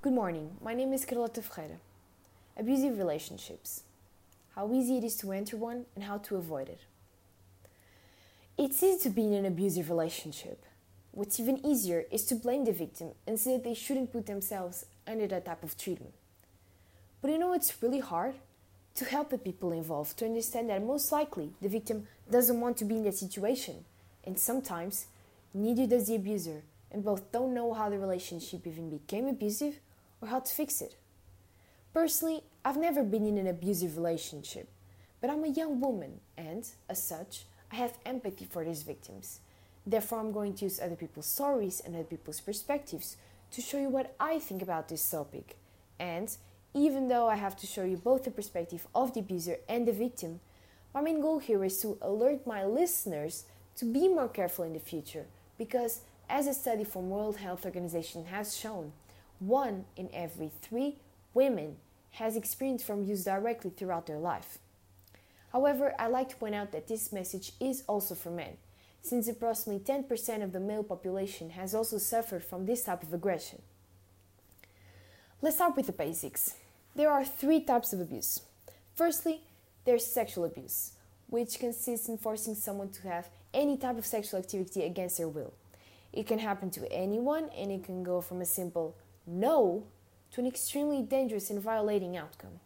Good morning. My name is Carlota Ferreira. Abusive relationships. How easy it is to enter one and how to avoid it. It's easy to be in an abusive relationship. What's even easier is to blame the victim and say that they shouldn't put themselves under that type of treatment. But you know it's really hard? To help the people involved to understand that most likely the victim doesn't want to be in that situation, and sometimes neither does the abuser, and both don't know how the relationship even became abusive or how to fix it. Personally, I've never been in an abusive relationship, but I'm a young woman and, as such, I have empathy for these victims. Therefore, I'm going to use other people's stories and other people's perspectives to show you what I think about this topic. And even though I have to show you both the perspective of the abuser and the victim, my main goal here is to alert my listeners to be more careful in the future because as a study from World Health Organization has shown, one in every three women has experienced from abuse directly throughout their life. However, I'd like to point out that this message is also for men, since approximately 10% of the male population has also suffered from this type of aggression. Let's start with the basics. There are three types of abuse. Firstly, there's sexual abuse, which consists in forcing someone to have any type of sexual activity against their will. It can happen to anyone and it can go from a simple no to an extremely dangerous and violating outcome.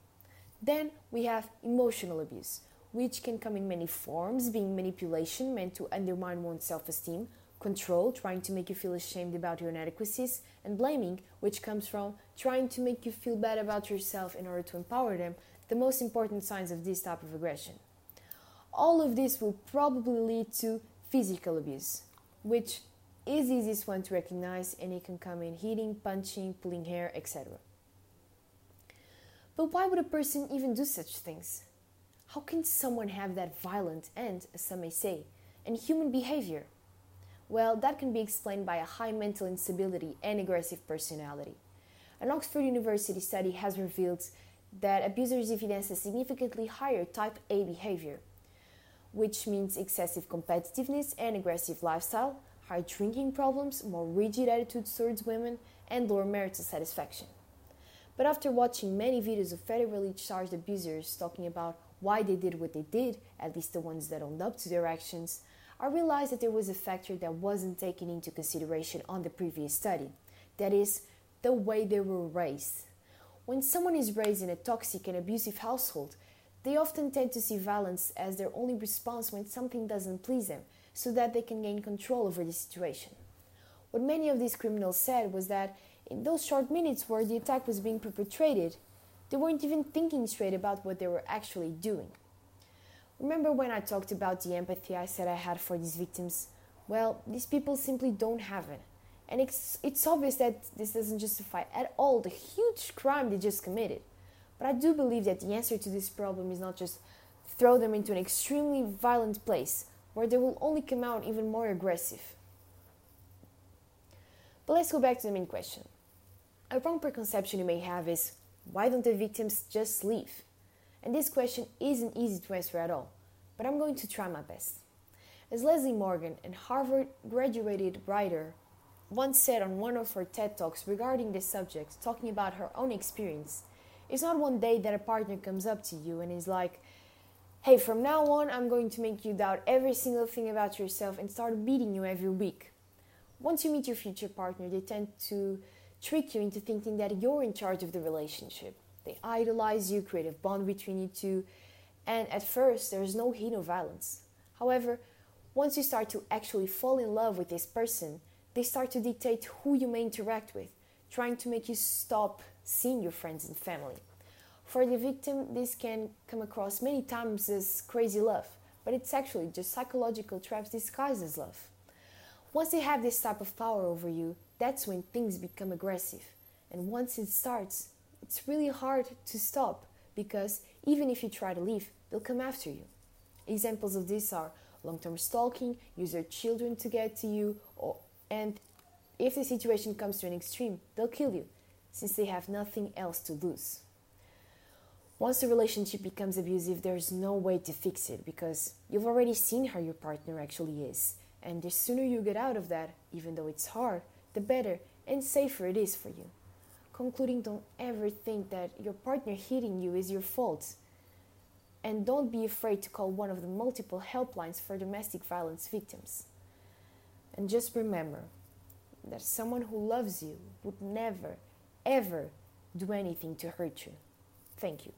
Then we have emotional abuse, which can come in many forms, being manipulation meant to undermine one's self esteem, control, trying to make you feel ashamed about your inadequacies, and blaming, which comes from trying to make you feel bad about yourself in order to empower them, the most important signs of this type of aggression. All of this will probably lead to physical abuse, which is the easiest one to recognize and it can come in hitting, punching, pulling hair, etc. But why would a person even do such things? How can someone have that violent and, as some may say, inhuman behavior? Well, that can be explained by a high mental instability and aggressive personality. An Oxford University study has revealed that abusers evidence a significantly higher type A behavior, which means excessive competitiveness and aggressive lifestyle, high drinking problems, more rigid attitudes towards women, and lower marital satisfaction. But after watching many videos of federally charged abusers talking about why they did what they did, at least the ones that owned up to their actions, I realized that there was a factor that wasn't taken into consideration on the previous study. That is, the way they were raised. When someone is raised in a toxic and abusive household, they often tend to see violence as their only response when something doesn't please them, so that they can gain control over the situation. What many of these criminals said was that in those short minutes where the attack was being perpetrated, they weren't even thinking straight about what they were actually doing. Remember when I talked about the empathy I said I had for these victims? Well, these people simply don't have it. And it's, it's obvious that this doesn't justify at all the huge crime they just committed. But I do believe that the answer to this problem is not just throw them into an extremely violent place where they will only come out even more aggressive. But let's go back to the main question. A wrong preconception you may have is why don't the victims just leave? And this question isn't easy to answer at all, but I'm going to try my best. As Leslie Morgan, a Harvard graduated writer, once said on one of her TED Talks regarding this subject, talking about her own experience, it's not one day that a partner comes up to you and is like, hey, from now on, I'm going to make you doubt every single thing about yourself and start beating you every week. Once you meet your future partner, they tend to trick you into thinking that you're in charge of the relationship. They idolize you, create a bond between you two, and at first, there's no hint of violence. However, once you start to actually fall in love with this person, they start to dictate who you may interact with, trying to make you stop seeing your friends and family. For the victim, this can come across many times as crazy love, but it's actually just psychological traps disguised as love. Once they have this type of power over you, that's when things become aggressive. And once it starts, it's really hard to stop because even if you try to leave, they'll come after you. Examples of this are long term stalking, use their children to get to you, or, and if the situation comes to an extreme, they'll kill you since they have nothing else to lose. Once the relationship becomes abusive, there's no way to fix it because you've already seen how your partner actually is. And the sooner you get out of that, even though it's hard, the better and safer it is for you. concluding don't ever think that your partner hitting you is your fault. And don't be afraid to call one of the multiple helplines for domestic violence victims. And just remember that someone who loves you would never, ever do anything to hurt you. Thank you.